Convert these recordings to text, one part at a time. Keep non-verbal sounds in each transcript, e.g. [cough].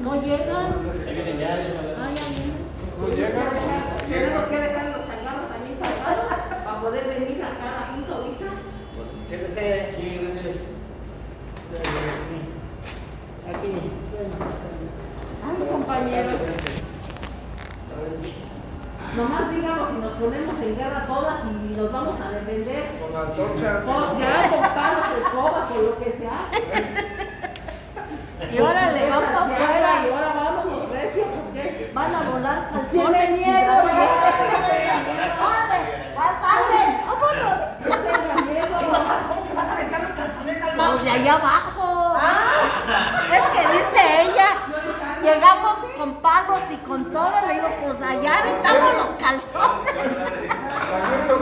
No llegan. Ya vienen ya, ya saben. Ay, ya vienen. No llega. Tenemos que dejar los changarros también cargados para poder venir acá a la junta ahorita. Pues, siéntese. Aquí. Ay, compañeros. Nomás díganos si nos ponemos en guerra todas y nos vamos a defender. Con antorchas. O ya con palos, escobas o lo que sea. Y órale, van para Y afuera. ahora vamos, recio, porque Van a volar calzones. y miedo. brazones. ¡Órale! ¡Vas, salen! ¡Vámonos! No tengan miedo. ¿Cómo que vas a aventar los calzones al Los de allá abajo. Es que dice ella, llegamos con palos y con todo, le digo, pues allá aventamos los calzones. Los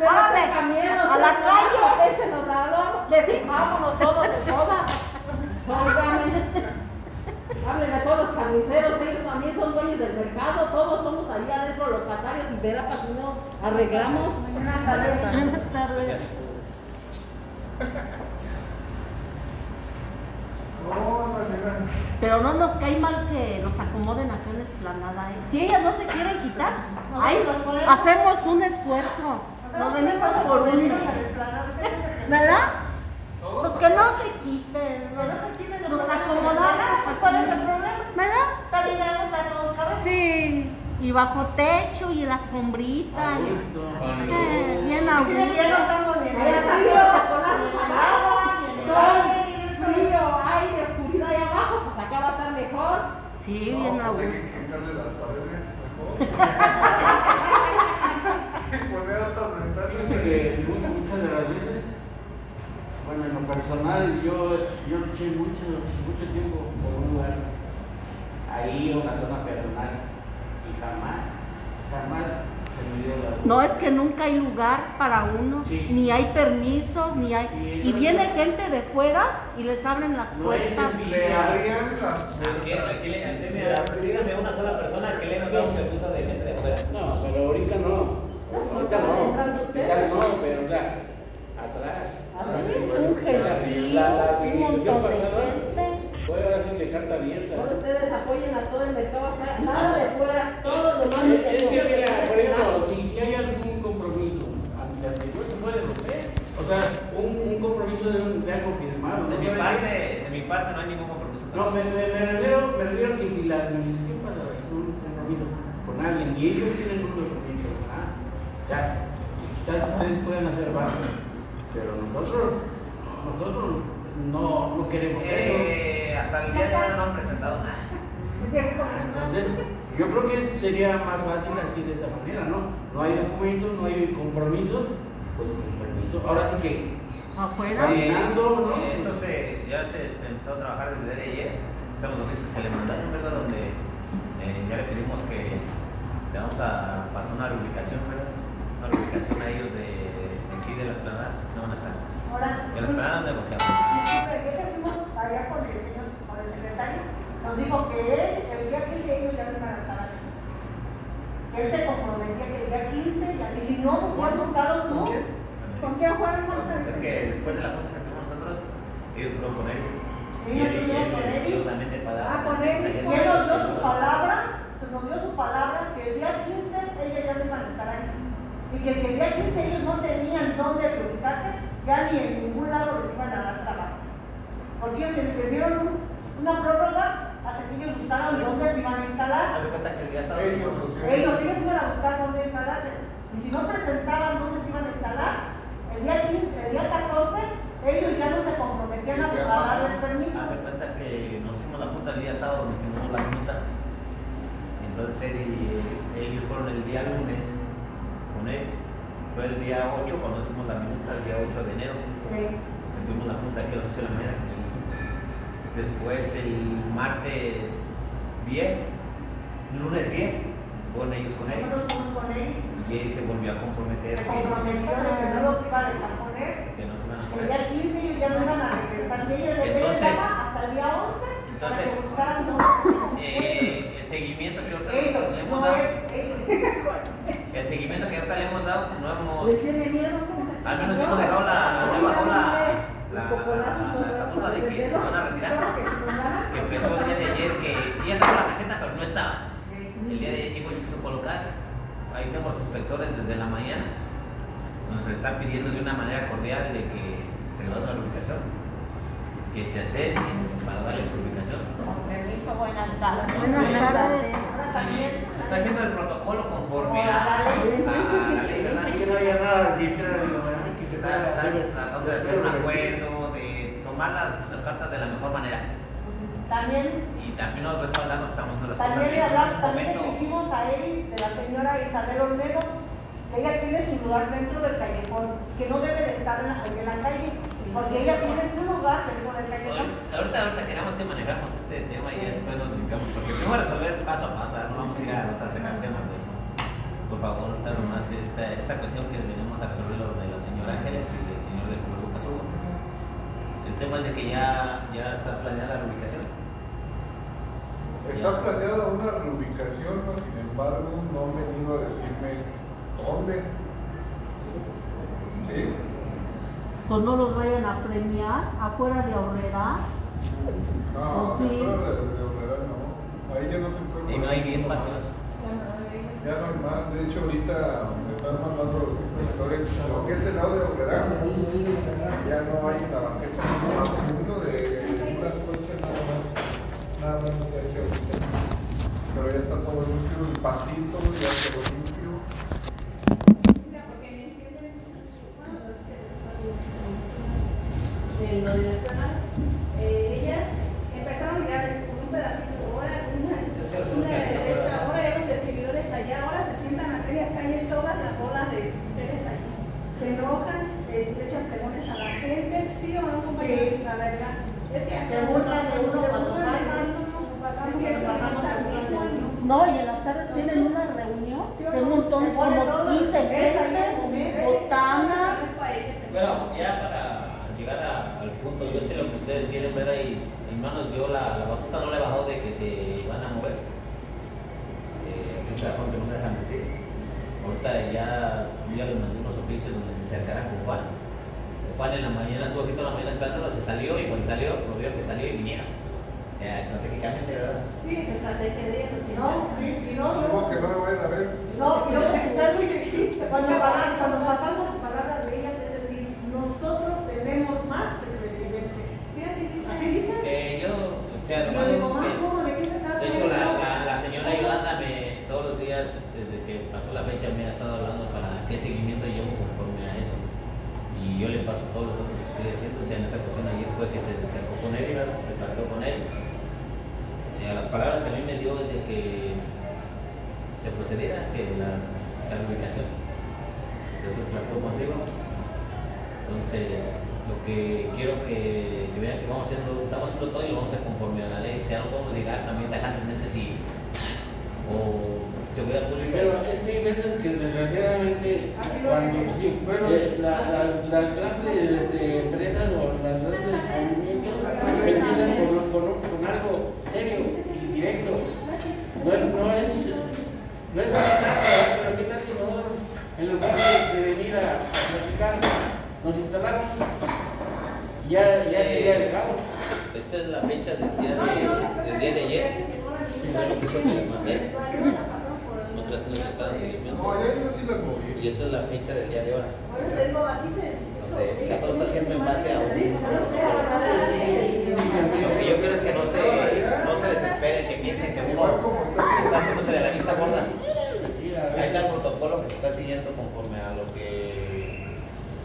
Órale, a la calle. Échenos vámonos todos de todas. Óigame. Háblenle a todos los carniceros, ellos del mercado, todos somos ahí adentro locatarios y verá para si no arreglamos. Buenas tardes. Pero no nos cae mal que nos acomoden acá en la explanada. ¿eh? Si ellas no se quieren quitar, ahí hacemos un esfuerzo. Nos venimos por uno. ¿Verdad? Pues que no se quiten. Nos acomodamos. ¿Cuál es el problema? ¿Verdad? Está ligado para todos cabezas. Sí. Y bajo techo y la sombrita. Eh, bien a Sí, ya gusto. no estamos ni en Allá el está frío, frío. aire, oscuridad ahí abajo, pues acá va a estar mejor. Sí, bien a No, pues hay gusto. quitarle las paredes mejor. [laughs] Y poner altas Fíjate ventanas. que mu- muchas de las veces, bueno, en lo personal, yo, yo luché mucho, mucho tiempo por un lugar, ahí una zona peatonal, y jamás, jamás se me dio la No es que nunca hay lugar para uno, Sí. ni hay permisos, ni hay... Y Y viene gente de fuera y les abren las No es puertas. sencillo. Le abrían las Aquí, aquí le enseña, dígame una sola persona que le dado un permiso de gente de afuera. No, pero ahorita no. Ahorita no. Quizás no, pero o sea, atrás. Un gentío, La- la un montón de pasada gente. Ahora sí de ustedes apoyen a todo el mercado nada de fuera, todo lo más Es es que, mira, por ejemplo, si, si hay algún compromiso ante anterior, se puede romper. O sea, un, un compromiso de, un, de algo firmado. De mi parte, de mi parte no hay ningún compromiso. No, me, me, me refiero, me refiero que si la administración pasa un compromiso con alguien y ellos tienen un compromiso, ¿ah? o sea, quizás ustedes pueden hacer barro, pero nosotros, nosotros no, no queremos eso. Hasta el día de hoy no han presentado nada. Entonces, yo creo que sería más fácil así de esa manera, ¿no? No hay documentos, no hay compromisos, pues con permiso. Ahora sí que Afuera. Eh, ¿no? eh, Eso se, ya se, se empezó a trabajar desde el día de ayer. Están los oficios que se le mandaron, ¿verdad? Donde eh, ya le pedimos que le vamos a pasar una reubicación, ¿verdad? Una reubicación a ellos de, de aquí de las planadas, que no van a estar. Ahora, Se yo que fuimos allá con el señor, con el secretario, nos dijo que él, el día 15 ellos ya no iban a estar aquí. Que él se comprometía que el día 15, ya, y si no, fue a buscarlo su. ¿Con quién? ¿Con quién fueron ustedes? Es que después de la junta que tuvimos nosotros, ellos fueron con él. Sí, y él, él él. palabra. Ah, con él. Y él nos dio su palabra, se nos dio su palabra que el día 15 ellos ya no iban a estar ahí. Y que si el día 15 ellos no tenían dónde reubicarse, ya ni en ningún lado les iban a dar trabajo. Porque ellos les dieron un- una prórroga hasta que ellos buscaran dónde se iban a instalar. Ellos. Ellos, ellos iban a buscar dónde instalarse. Y si no presentaban dónde se iban a instalar, el día 15, el día 14, ellos ya no se comprometían a, a darles permiso. Haz de cuenta que nos hicimos la junta el día sábado, nos hicimos la junta. Entonces y- ellos fueron el día lunes con él. Fue el día 8 cuando hicimos la minuta, el día 8 de enero. Sí. Tuvimos la junta aquí a las 8 de la mañana se. Después el martes 10, lunes 10, fueron ellos con él. Nosotros fuimos con él. Y él se volvió a comprometer Se comprometió que no los iba a poner. que no se iban a El poner. día 15 ellos ya no iban a regresar. Y ellos les Entonces- daba hasta el día 11 para entonces- que buscaran dónde. Eh, el seguimiento que ahorita Ellos, le hemos no dado, él, ellos. el le hemos dado, no hemos, al menos no hemos dejado la, no hemos bajado la, la, la, la estatura de que se van a retirar, que empezó el día de ayer que ella estaba en la caseta, pero no estaba. El día de ayer llegó y se quiso colocar. Ahí tengo los inspectores desde la mañana. Nos están pidiendo de una manera cordial de que se le da otra ubicación. Que se acerquen para darles su ubicación. Con permiso, buenas tardes. Buenas tardes. Ahora también. Está haciendo el protocolo conforme a, a la ley, ¿verdad? que no haya nada. Que se está, tratando de hacer un acuerdo, de tomar las, las cartas de la mejor manera. También, Y también nos respaldando que estamos haciendo las cosas también bien. Hablamos, su también le dijimos a Eris de la señora Isabel Olmedo que ella tiene su lugar dentro del callejón, que no debe en la, en la calle, porque ella tiene su lugar dentro del callejón. ahorita, ahorita queremos que manejamos este tema y después nos brincamos, porque primero resolver paso a paso, ¿verdad? no vamos a ir a, a sacar temas de eso. Por favor, ahorita nomás esta, esta cuestión que venimos a resolver lo de la señora Ángeles y del señor del pueblo Casugo. El tema es de que ya, ya está planeada la reubicación. Está planeada una reubicación, sin embargo no han venido a decirme dónde. ¿Sí? Pues no los vayan a premiar afuera de Aurrera. No, Sí. fuera de, de no. Ahí ya no se puede. Y no hay ni espacios. Ya no hay más. De hecho, ahorita me están mandando los inspectores lo que es el lado de Obrera. Ya no hay la banqueta más uno de unas coches nada más. Nada más de ese ahorita. Pero ya está todo limpio, el pastito ya quedó limpio. Mira, porque me entienden, de lo de la escuela, eh, ellas empezaron ya ves, con un pedacito, ahora una, una de esta, ahora ya los exhibidores allá, ahora se sientan a media calle todas las bolas de mujeres allí. Se enojan, les le echan pregones a la gente, sí o no, compañeros, Sí. la verdad. Es que Se burlan de uno se cuando burlan de pasan. uno, Es que eso no está bien, bueno. No, y en las tardes tienen una reunión Sí o de un no, montón, se pone como todo, 15 ves ahí a gentes, comer, botanas. es para ellas. Bueno, ya para llegar a- al punto, yo sé lo que ustedes quieren, ¿verdad? Y, hermanos, yo la, la batuta no le he bajado de que se van a mover. Eh, aquí está Juan que no me deja mentir. Ahorita ya, yo ya les mandé unos oficios donde se acercaran con Juan. Juan en la mañana estuvo aquí toda la mañana esperándolo, se salió y cuando salió, lo vieron que salió y vinieron. O sea, estratégicamente, ¿verdad? Sí, esa estrategia de ellos. No, sí, y no, no, que no me vayan a ver. no, y no, está muy seguido. Cuando, cuando pasamos palabras de ellas, es decir, nosotros tenemos más que el presidente. Sí, así dice. Así dicen. Eh, yo, o sea, Yo nomás- digo, más, eh, ¿cómo? ¿De qué se trata? De hecho, la, la, la señora Yolanda me, todos los días, desde que pasó la fecha, me ha estado hablando para qué seguimiento llevo conforme a eso. Y yo le paso todos los datos que estoy haciendo. O sea, en esta cuestión ayer fue que se acercó con él, ¿verdad? se platicó con él. Y a las palabras que a mí me dio es de que se procediera, que la, la ubicación. Platicó contigo. Entonces, lo que quiero que, que vean que vamos haciendo, estamos haciendo todo y lo vamos a hacer conforme a la ley. O sea, no podemos llegar también tajantemente si o seguridad pública. Pero es que hay veces que desgraciadamente cuando sí, Bueno. eh, la- la- las grandes este, empresas o las grandes movimientos empiezan con, con, con algo serio y directo. No, es- no es no es una cosa, pero qué tal si nosotros en lugar de, de venir a, a platicar nos instalamos y ya, ya sería el caos. Esta es la fecha del día de, del día de ayer. Fue lo que yo me les mandé. No creas que no se estaban seguimiento. No, ya yo sí las moví. Y esta es la fecha del día de ahora. Se. Donde o sea, todo está haciendo en base a un. Lo que yo quiero es que no se, no se desesperen, que piensen que uno está haciéndose de la vista gorda. Ahí está el protocolo que se está siguiendo conforme a lo que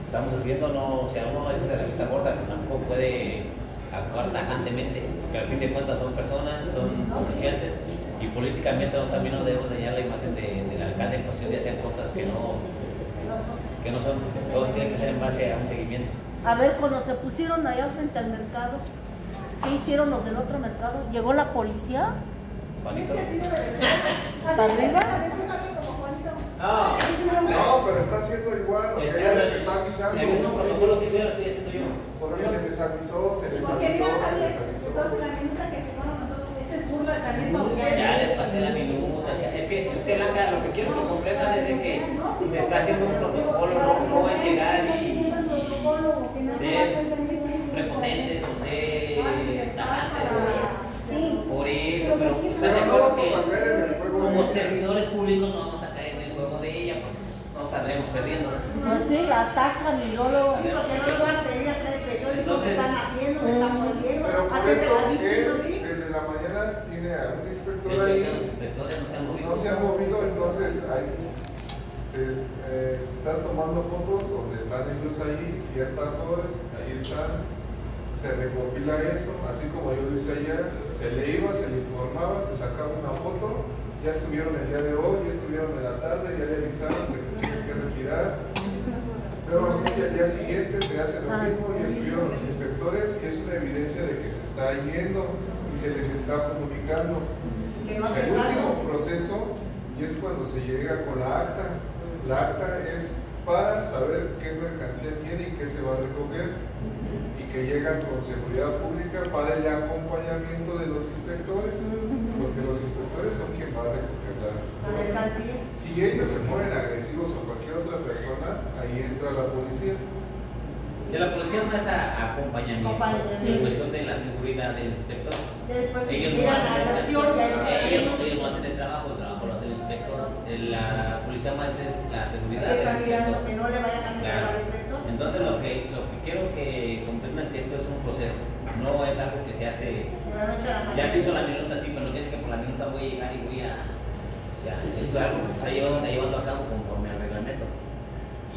estamos haciendo. No, o sea, uno no es de la vista gorda, pero tampoco puede actuar tajantemente, porque al fin de cuentas son personas, son comerciantes y políticamente nosotros también no debemos dañar la imagen de- del alcalde en cuestión de hacer cosas que no, que no son. Todos tienen que ser en base a un seguimiento. A ver, cuando se pusieron allá frente al mercado, ¿qué hicieron los del otro mercado? ¿Llegó la policía? Como Juanito. No, No, pero está haciendo igual. O sea, ya les está avisando. El mismo protocolo que hizo ya lo estoy haciendo yo. Porque se les avisó, se les avisó, se les avisó. entonces la minuta que burla también para ustedes. Ya les pasé la minuta. o sea, es que usted, Blanca, lo que quiero que comprendan es de que se está haciendo un protocolo, no, no es llegar y, y ser prepotentes o ser tajantes. o- Sí, están de Pero no acuerdo vamos que a como de- servidores públicos no vamos a caer en el juego de ella porque nos saldremos perdiendo. Pues sí, atacan y luego. Sí, porque no lo vas a pedir a traer periódicos que Entonces- están haciendo, que están volviendo. Pero por eso tiene a un inspector ahí, no se han movido. entonces ahí se, eh, estás tomando fotos donde están ellos ahí, ciertas horas, ahí están, se recopila eso, así como yo decía ayer, se le iba, se le informaba, se sacaba una foto, ya estuvieron el día de hoy, ya estuvieron en la tarde, ya le avisaron que se tienen que retirar. Nuevamente al día siguiente se hace lo mismo y estuvieron los inspectores y es una evidencia de que se está yendo y se les está comunicando. El último proceso y es cuando se llega con la acta. La acta es para saber qué mercancía tiene y qué se va a recoger y que llegan con seguridad pública para el acompañamiento de los inspectores, porque los inspectores son quien va a recoger la mercancía. Si ellos se ponen agresivos a cualquier otra persona, ahí entra la policía. Si la policía no es a- acompañamiento Acompañamiento. en cuestión de la seguridad del inspector. Después Ellos no hacen el Eh, ellos, ellos no hacen el trabajo, el trabajo lo hace el inspector. Eh, La policía más es la seguridad del inspector. que no le vayan a hacer Claro. al inspector. Entonces lo que, lo que quiero que comprendan que esto es un proceso, no es algo que se hace, ya se hizo la minuta así, pero no decir que por la minuta voy a llegar y voy a, o sea, eso es algo que se está llevando, se está llevando a cabo conforme al reglamento.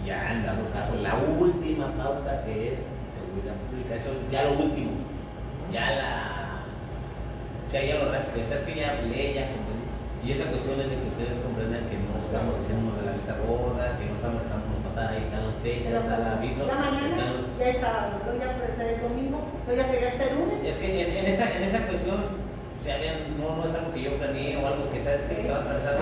Y ya en dado caso, la última pauta que es seguridad pública, eso es ya lo último, ya la, sea, ya lo drástico, es que ya hablé, ya comprendí. Y esa cuestión es de que ustedes comprendan que no estamos haciendo de la lista gorda, que no estamos dejándonos pasar ahí, están las fechas, está el aviso, La mañana ya estaba, luego ya puede ser el domingo, luego ya sería este lunes. Es que en, en esa, en esa cuestión, o sea, no, no es algo que yo planeé o algo que sabes que se va a atravesar,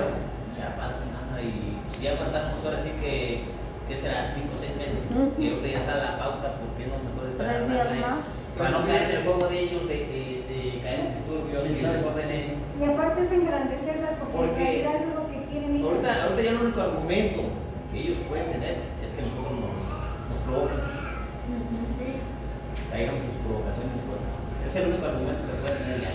sea, para la semana y pues, ya aguantamos ahora sí que, que será 5 o 6 meses, que ahorita ya está la pauta, ¿por qué no mejor esperar Tres a días darle? más. Para no caer en el juego de ellos, de, de, de caer en disturbios y en desórdenes. Y aparte es engrandecerlas porque Porque es lo que quieren ellos. Ahorita, ahorita ya el único argumento que ellos pueden tener es que nosotros nos, nos provocan, Sí. caigamos en sus provocaciones fuertes. Es el único argumento que pueden tener ya.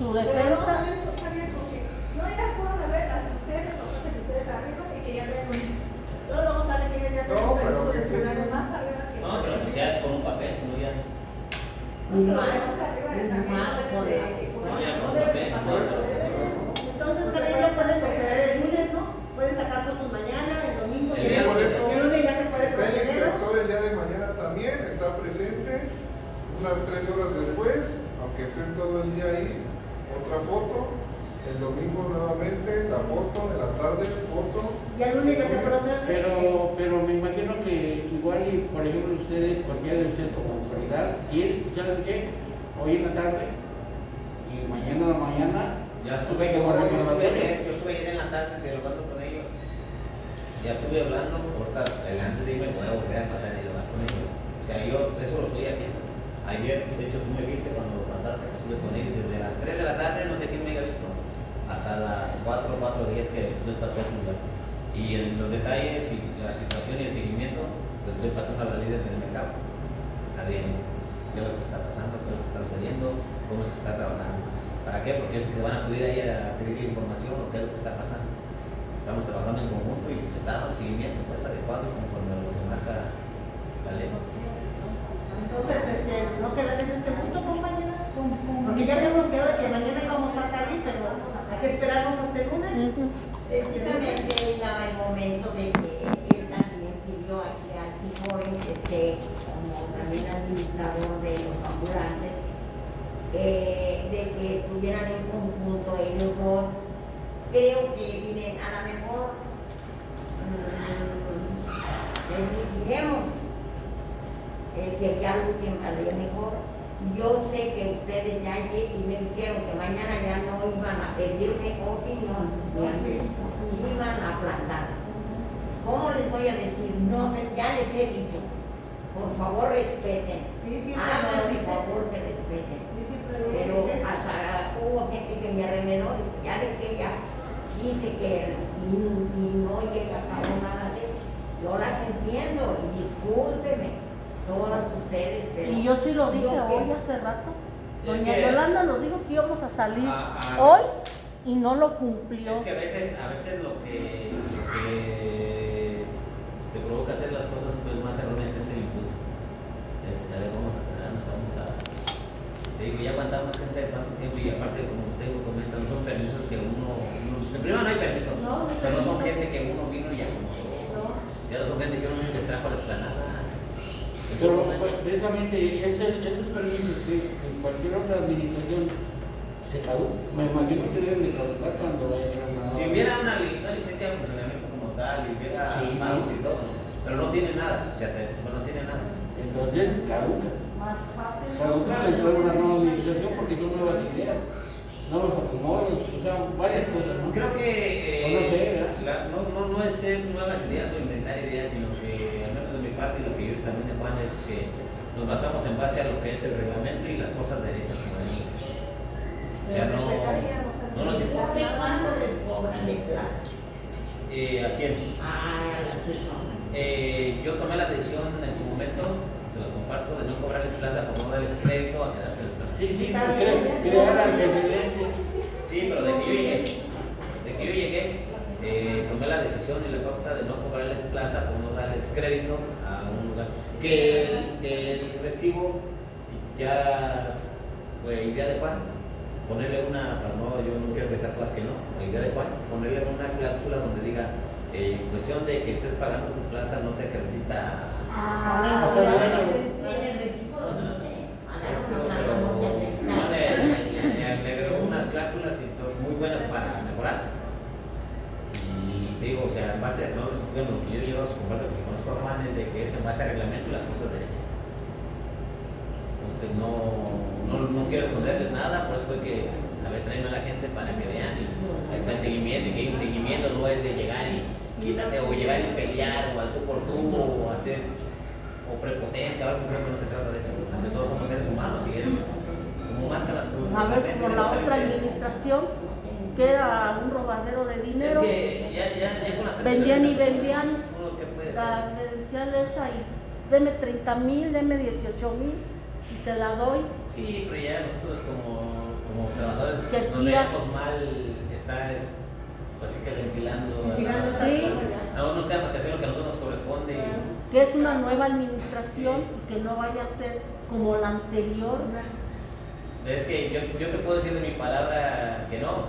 Su Pero no defensa. saben, no porque no ya puedo ver a ustedes o que ustedes arriba y que ya traen un. Luego luego sale que ya traen No, un pero que celular más arriba que. No, pero pues ya es con un papel, sino ya. Pues que más arriba de no No, ya no con de papel, no. Entonces, también ya puedes proceder el lunes, ¿no? Puedes sacar fotos mañana, el domingo, Sí, por eso el lunes ya se puede Está el. ¿no? inspector el día de mañana también, está presente, unas tres horas después, aunque estén todo el día ahí, otra foto, el domingo nuevamente, la foto, en la tarde, foto. Ya el lunes ya se procede. Pero, pero me imagino que igual y, por ejemplo, ustedes, cualquiera de ustedes como autoridad, y él, ¿saben qué? Hoy en la tarde y mañana en la mañana, Ya estuve, yo, yo estuve ayer, yo estuve ayer en la tarde dialogando con ellos. Ya estuve hablando, ahorita adelante de irme voy a volver a pasar a dialogar con ellos. O sea, yo eso lo estoy haciendo. Ayer, de hecho, tú me viste cuando pasaste, que estuve con ellos desde las 3 de la tarde, no sé quién me haya visto, hasta las 4 o 4 días que estoy pasando a su lugar. Y en los detalles y la situación y el seguimiento, se lo estoy pasando a la líder del mercado, a Diego. ¿Qué es lo que está pasando? ¿Qué es lo que está sucediendo? ¿Cómo se está trabajando? ¿Para qué? Porque es que van a acudir ahí a pedirle información o qué es lo que está pasando. Estamos trabajando en conjunto y se está dando seguimiento pues adecuado conforme a lo que marca la ley. Entonces, este, no quedarles ese gusto, compañeras. Porque ya habíamos quedado de que mañana íbamos a salir, pero hay que esperarnos hasta el lunes. Precisamente era el momento de que él también pidió aquí al joven que esté como también administrador de los ambulantes, eh, de que estuvieran en conjunto ellos dos. Creo que miren, a lo mejor mm, les diremos eh, que ya lo que salió mejor. Yo sé que ustedes ya ayer y me dijeron que mañana ya no iban a pedirme opinión, ni iban a plantar. ¿Cómo les voy a decir? No ya les he dicho. Por favor, respeten. Hagan el favor que respeten. Pero hasta hubo gente que me arremedó, ya de que ella dice que y, y no llega a cabo nada de eso. Yo las entiendo, y discúlpenme, todas ustedes, pero Y yo sí lo dije hoy que- hace rato. Es Doña que- Yolanda nos dijo que íbamos a salir Ah, ah. hoy y no lo cumplió. Es que a veces, a veces lo que, lo que te provoca hacer las cosas pues más erróneas es el impulso. Este, a ver, vamos a esperarnos, vamos a. Te digo, ya aguantamos quién sabe cuánto tiempo y aparte como usted lo comenta, no son permisos que uno, uno de primero no hay permiso, No, no hay pero no son gente que uno vino y acomodó. No. Ya no son gente que uno les trajo a la esplanada. Pero pues, precisamente ese- esos permisos que en cualquier otra administración se caducan, me imagino que deben de caducar cuando vayan a... Si hubiera una, li- una licencia de funcionamiento como tal, y hubiera Sí, y todo, pero no tiene nada, sea, te- no tiene nada. Entonces caduca. Más fácil. Caduca al entrar una nueva administración porque son nuevas ideas, nuevos acomodos, o sea, varias cosas, ¿no? Creo que eh, no no, no, no es ser nuevas ideas o inventar ideas, sino que, parte, y lo que yo también de Juan, es que nos basamos en base a lo que es el reglamento y las cosas derechas como ser. O sea, no, no nos importa. ¿Usted cuánto les cobran de clase? Eh, ¿A quién? Ay, a las personas. Eh, yo tomé la decisión en su momento, se los comparto, de no cobrarles plaza por no darles crédito a quedarse en plaza. Sí, sí. Sí, pero de que yo llegué, de que yo llegué, eh, tomé la decisión y la pauta de no cobrarles plaza por no darles crédito a un lugar. Que el, que el recibo ya fue idea de Juan, ponerle una, para no, yo no quiero dejar cosas que no, la idea de Juan, ponerle una cláusula donde diga, eh, en cuestión de que estés pagando tu plaza no te acredita Ah, O sea, ya. Tiene el recibo, dice, pagar Esto, una pero plaza no te no le, agregó unas cláusulas y todo, muy buenas para mejorar. Y te digo, o sea, en base, no, bueno, yo llevo a su comparto porque Juan es de que es en base a reglamento y las cosas derechas. Entonces no, no, no quiero esconderles nada, por eso fue que, a ver, tráeme a la gente para que vean y ahí está el seguimiento, y que hay un seguimiento, no es de llegar y quítate o llegar y pelear o al tú por tú o hacer o prepotencia o algo, creo que no se trata de eso. Ante todo somos seres humanos y es como marcan las cosas. A ver, por la otra administración, que era un robadero de Es dinero, que ya, ya, ya con las vendían y vendían la credencial esa y deme 30 mil, deme 18 mil y te la doy. Sí, pero ya nosotros como, como trabajadores nos ya- dejamos mal estar es- así que ventilando. Sí. No nos quedamos que hacer lo que a nosotros nos corresponde. que es una nueva administración y que no vaya a ser como la anterior. Es que yo, yo te puedo decir de mi palabra que no,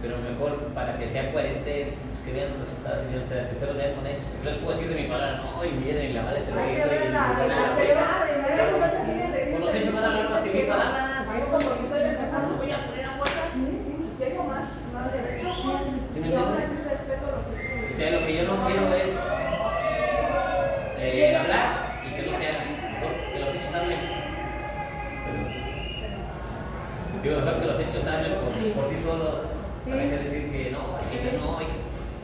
pero mejor para que sea coherente, pues que vean los resultados y vean ustedes, que ustedes lo vean con ellos. Yo les puedo decir de mi palabra, no, y miren, y la madre se lo que Con los hechos van a hablar más que mis palabras. Por eso, porque estoy empezando, voy a poner a fuerzas. Tengo más, más derecho. ¿Sí me y aún entiendes? así respeto lo que tú O dices. sea, lo que yo no quiero es eh, hablar y que no se haga, mejor que los hechos hablen. Digo, mejor que los hechos hablen por Sí. por sí solos, para Sí. que decir que no, es que yo no, y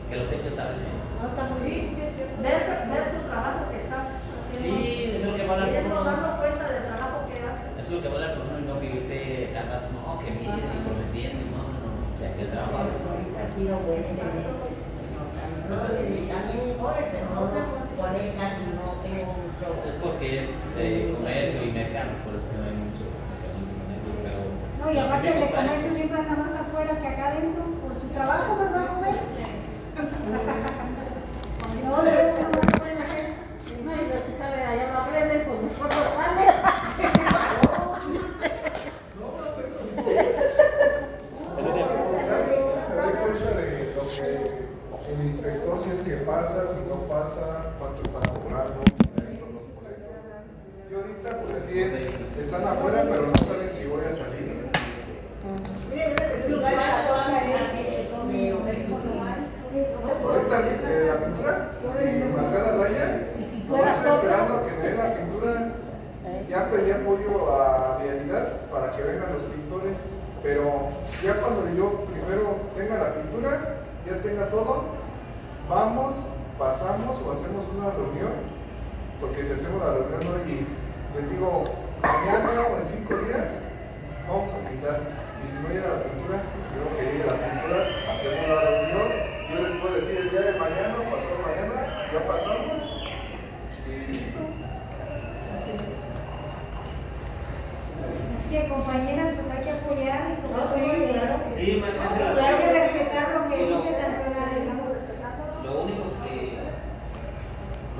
que, que los hechos hablen. No está muy bien. Ver, ver tu trabajo que estás haciendo. Sí, eso es lo que va a hablar Y por estás uno. dando cuenta del trabajo que haces. Eso es lo que va a hablar por uno y no que cada rato, no, que miren y prometiendo, no, no, no, o sea, que el trabajo. Ahorita ha sido buen elemento, señor Carlos. También joven, pero no y no tengo mucho. Es porque es de comercio y mercados, por eso no hay mucho. Pero, No, y aparte el de comercio siempre anda más afuera que acá adentro por su trabajo, ¿verdad, joven? El inspector, si es que pasa, si no pasa, cuánto están cobrando. Y ahorita, pues están afuera, pero no saben si voy a salir. Ahorita eh, la sin marcar la raya, Y si no fuera estoy solo, esperando a que me den la pintura. Ya pedí apoyo a Vialidad para que vengan los pintores, pero ya cuando yo primero tenga la pintura, ya tenga todo, vamos, pasamos o hacemos una reunión, porque si hacemos la reunión hoy, les digo, mañana o en cinco días, vamos a pintar. Y si no llega la pintura, quiero que llegue la pintura, hacemos la reunión, yo les puedo decir el día de mañana, pasó mañana, ya pasamos y listo. Así que compañeras, pues hay que apoyar y sobre todo Hay que respetar lo que dice Lo único que.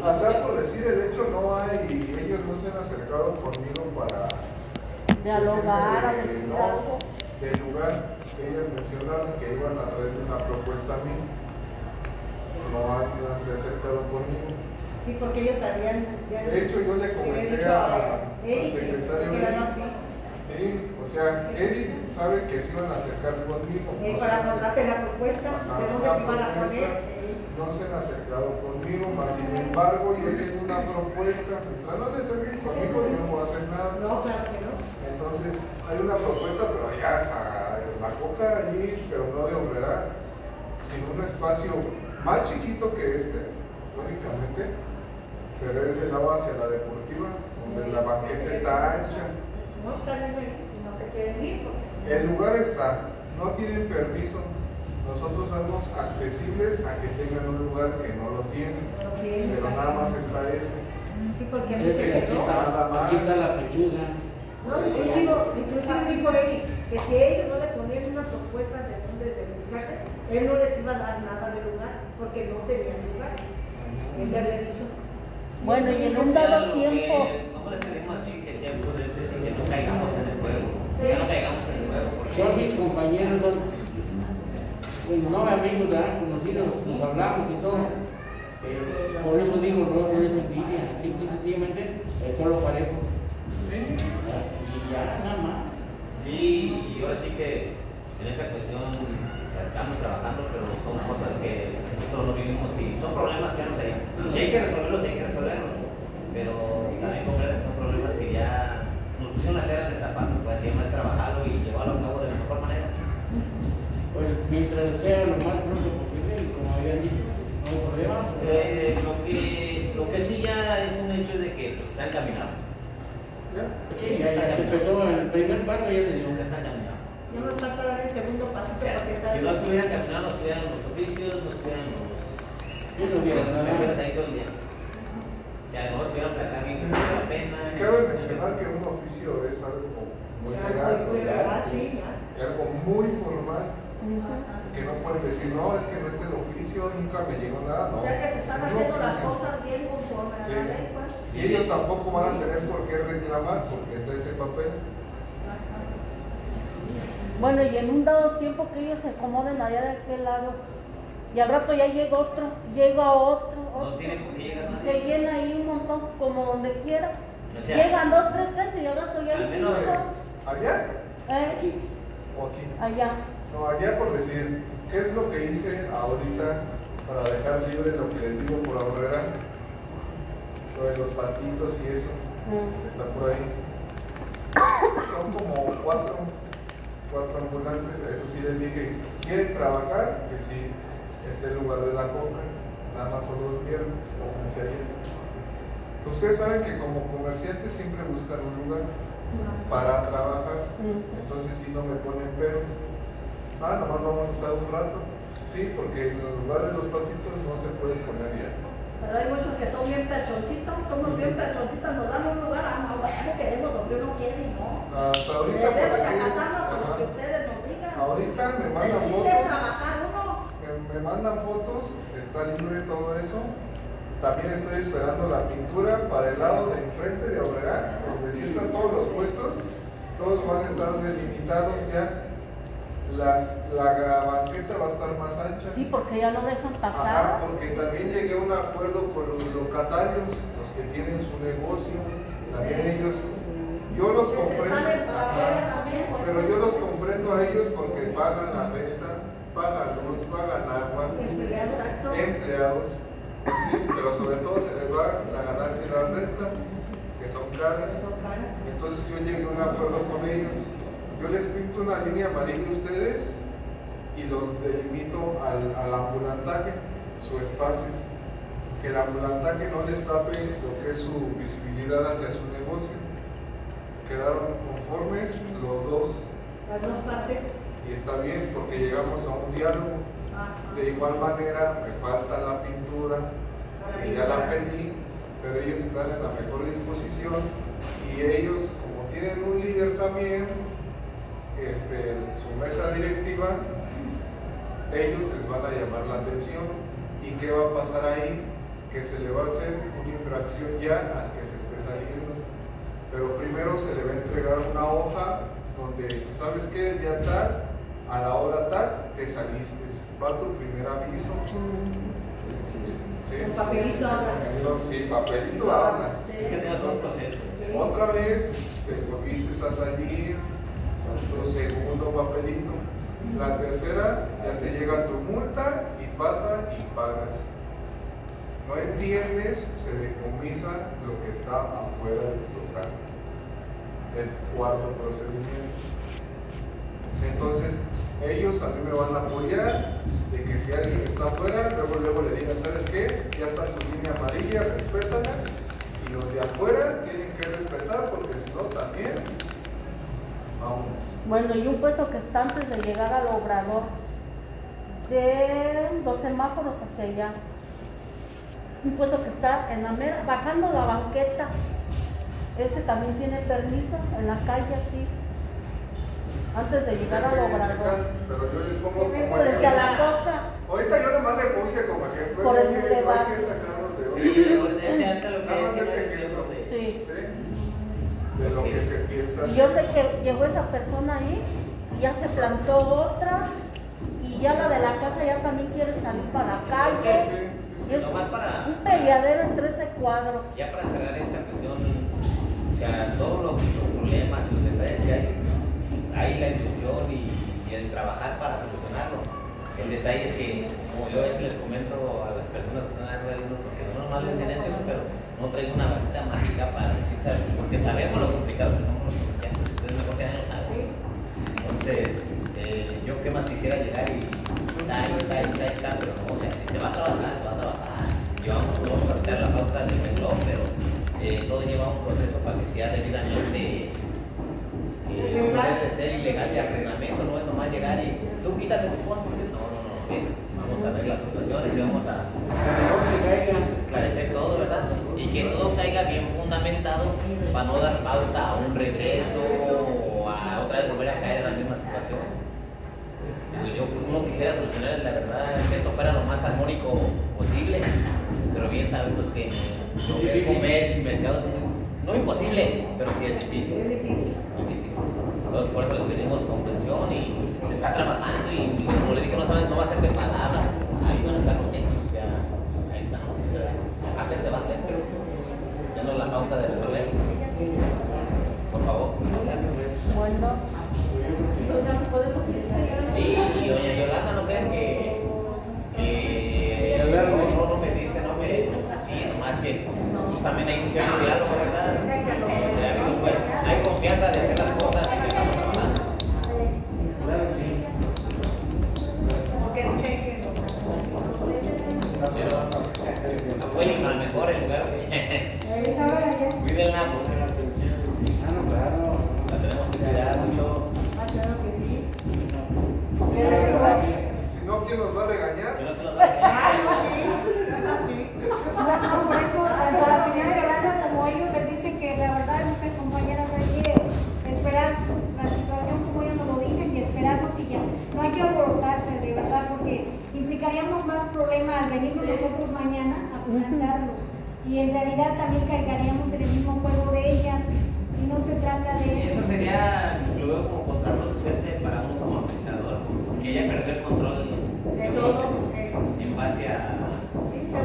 Acá por decir el hecho no hay, ellos no se han acercado conmigo para dialogar. Del lugar, ellas mencionaron que iban a traer una propuesta a mí. No han se acercado conmigo. Sí, porque ellos sabían. ya- De hecho, yo le habían comenté dicho a- Eric al secretario así. Sí, o sea, Eric sabe que se iban a acercar conmigo. Eh, no para han mostrarte la propuesta, Ajá, de dónde la se iban a poner. eh, no se han acercado conmigo, más sin embargo yo tengo una propuesta, mientras no se acerquen conmigo yo no voy a hacer nada. No, claro que no. Entonces hay una propuesta, pero ya está la coca allí, pero no de obrera, sino un espacio más chiquito que este, lógicamente, pero es del lado hacia la deportiva, donde la banqueta está ancha. No están en el- no se quieren ir. porque- El lugar está, no tienen permiso. Nosotros somos accesibles a que tengan un lugar que no lo tienen, pero nada más está ese. Sí, porque aquí no. está, aquí está la pechuga. No, inclusive, inclusive dijo Eric que si ellos no le ponían una propuesta de dónde dedicarse, él no les iba a dar nada de lugar, porque no tenían lugar. Él le había dicho. Bueno, y en un dado tiempo, ¿Cómo le pedimos así que sea prudentes y que no caigamos en el juego? Que no caigamos en el juego. porque- Son mis compañeros, son, bueno, no amigos, ¿verdad? conocidos, nos hablamos y todo. Pero por eso digo, no, no es envidia, simple y sencillamente el solo parejo. Sí. Y ya, nada más. Sí, y ahora sí que en esa cuestión o sea, estamos trabajando, pero son cosas que nosotros no vivimos y son problemas que nos hay. Y hay que resolverlos y hay que resolverlos. Pero también comprenden que son problemas que ya nos pusieron la tela de zapato, pues así es trabajarlo y llevarlo a cabo de la mejor manera. Pues mientras sea lo más pronto posible, y como habían dicho, no hay problemas. Eh, lo, que, lo que sí ya es un hecho de que pues, están caminando. Sí, ya, ya se empezó, el primer paso ya se dio. Están. Ya nos falta dar el segundo O pasito sea, para que si no estuvieran caminando, no estuvieran los oficios, no estuvieran los Yo no hubiera ahí todo el día. O sea, no estuviéramos acá bien que la pena. Cabe mencionar que un oficio es algo muy legal, o sea, sí, algo muy formal, que no pueden decir, no, es que no está el oficio, nunca me llegó nada, no. O sea que se están haciendo las cosas bien conforme a la Sí. ley, pues. Y ellos tampoco van a tener por qué reclamar porque está ese papel. Bueno, y en un dado tiempo que ellos se acomoden allá de aquel lado, y al rato ya llega otro, llega otro, otro. No tiene por qué llegar Y nadie. se llena ahí un montón, como donde quiera. O sea, Llegan dos, tres gente y al rato ya hay menos- cinco. ¿Allá Eh, o aquí? allá. No, allá por decir, ¿qué es lo que hice ahorita para dejar libre lo que les digo por ahorrera? Lo de los pastitos y eso, Mm. está por ahí. Son como cuatro, cuatro ambulantes, eso sí les dije, ¿quieren trabajar? Que sí, este el lugar de la coca, nada más son los viernes, pónganse ahí. Ustedes saben que como comerciantes siempre buscan un lugar para trabajar. Entonces si no me ponen peros. Ah, nomás vamos a estar un rato. Sí, porque en el lugar de los pastitos no se puede poner ya. Pero hay muchos que son bien pechoncitos, somos bien pechoncitos, nos dan un lugar, ah, bueno, queremos donde uno quiere y no. Hasta ahorita por decir, lo que ajá, ustedes nos digan. ahorita me mandan fotos, trabajar uno. me, me mandan fotos, está libre todo eso. También estoy esperando la pintura para el lado de enfrente de Obrera, donde sí están todos los puestos, todos van a estar delimitados ya. Las, la banqueta va a estar más ancha. Sí, porque ya no dejan Ajá, pasar. porque también llegué a un acuerdo con los locatarios, los que tienen su negocio, también ellos, yo los comprendo, pues. pero yo los comprendo a ellos porque pagan la renta, pagan luz, pagan agua, empleados, sí, pero sobre todo se les va la ganancia de la renta, que son caras. Son caras. Entonces yo llegué a un acuerdo con ellos. Yo les pinto una línea amarilla a ustedes y los delimito al, al ambulantaje, su espacio. Que el ambulantaje no les tape lo que es su visibilidad hacia su negocio. Quedaron conformes los dos Las dos partes. y está bien porque llegamos a un diálogo. Ajá. De igual manera me falta la pintura, que ya la pedí, pero ellos están en la mejor disposición y ellos, como tienen un líder también, este, su mesa directiva, ellos les van a llamar la atención. ¿Y qué va a pasar ahí? Que se le va a hacer una infracción ya al que se esté saliendo. Pero primero se le va a entregar una hoja donde, ¿sabes qué? El día tal, a la hora tal, te saliste. Va tu primer aviso. ¿Sí? El papelito habla. Entonces, sí, papelito habla. Otra vez te volviste a salir, tu segundo papelito. La tercera ya te llega tu multa y pasa y pagas. No entiendes, se decomisa lo que está afuera del total. El cuarto procedimiento. Entonces, ellos a mí me van a apoyar de que si alguien está afuera, luego luego le digan, ¿sabes qué? Ya está tu línea amarilla, respétala. Y los de afuera tienen que respetar porque si no también, vamos. Bueno, y un puesto que está antes de llegar al obrador, de los semáforos hacia allá. Un puesto que está en la mera, bajando la banqueta. Ese también tiene permiso en la calle así. Antes de llegar al obrador. Pero yo les pongo como ejemplo. Ahorita yo nomás le puse como ejemplo. Por el no hay que sacarnos de Sí, donde. sí, sí, lo que de- Sí. ¿Sí? De lo que se piensa. Y yo sé que llegó esa persona ahí, y ya se plantó otra, y ya la de la casa ya también quiere salir para la Sí, calle. Sí, es Nomás para- un peleadero entre ese cuadro. Ya para cerrar esta cuestión, o sea, todos los, los problemas y los detalles que hay, hay la intención y, y el trabajar para solucionarlo. El detalle es que, como yo a veces les comento a las personas que están uno, porque no nomás les dicen esto, pero no traigo una varita mágica para decir, ¿sabes? Porque sabemos lo complicado que somos los comerciantes, ustedes mejor que nadie lo saben. Entonces, eh, yo qué más quisiera llegar y está ahí, está ahí, está ahí, está, pero no, sea, si se va a trabajar, se va a trabajar. Llevamos no vamos a quitar la pauta del reloj, pero eh, todo lleva un proceso para que sea debidamente eh, como debe de ser ilegal y al reglamento, no es nomás llegar y tú quítate tu fondo, porque no, no, no, vamos a ver las situaciones y vamos a esclarecer todo, ¿verdad? Y que todo caiga bien fundamentado para no dar pauta a un regreso o a otra vez volver a caer en la misma situación. Yo uno quisiera solucionar la verdad que esto fuera lo más armónico posible, pero bien sabemos que lo que es comercio y mercado es muy- no imposible, pero sí es difícil. Muy difícil. Entonces por eso les pedimos comprensión y se está trabajando y como le dije no saben, no va a ser de palabra, ahí van a estar los hechos, o sea, ahí estamos, o sea, hacer se va a hacer, pero ya no es la pauta de resolver. Por favor. Bueno, Cuídenla porque Ah, no, claro. la tenemos que cuidar mucho. Ah, claro que sí. Si no, ¿quién nos va a regañar? Si no, te los va a regañar. No, por eso, tanto la señora Yolanda como ellos les dicen que la verdad, nuestras compañeras hay que esperar la situación como ellos nos lo dicen y esperarnos y ya. No hay que alborotarse, de verdad, porque implicaríamos más problema al venirnos nosotros mañana a plantarlos. Y en realidad también caigaríamos en el mismo juego de ellas. Y no se trata de Y eso sería luego como contraproducente para uno como administrador, porque ella perdió el control De todo. en base a,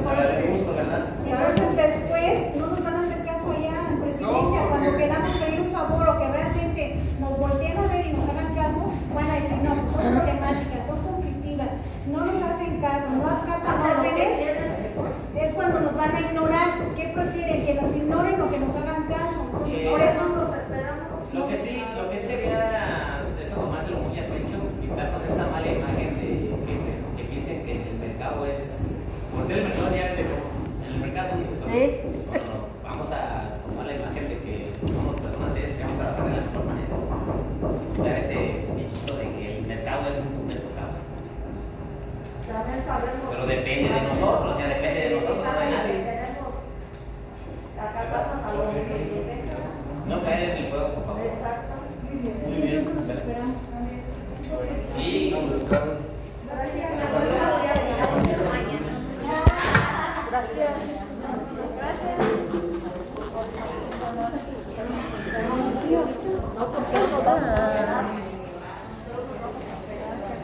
darle gusto, ¿verdad? Entonces después no nos van a hacer caso allá en presidencia. No, Cuando queramos pedir un favor o que realmente nos volteen a ver y nos hagan caso, van a decir, no, son problemáticas, son conflictivas, no nos hacen caso, no acatan órdenes. Es cuando nos van a ignorar. ¿Qué prefieren? ¿Que nos ignoren o que nos hagan caso? Entonces, por eso nos esperamos. Lo que sí, lo que sería, eso nomás lo muy a pecho, quitarnos esa mala imagen de que, que piensen que el mercado es, por ser el mercado ya de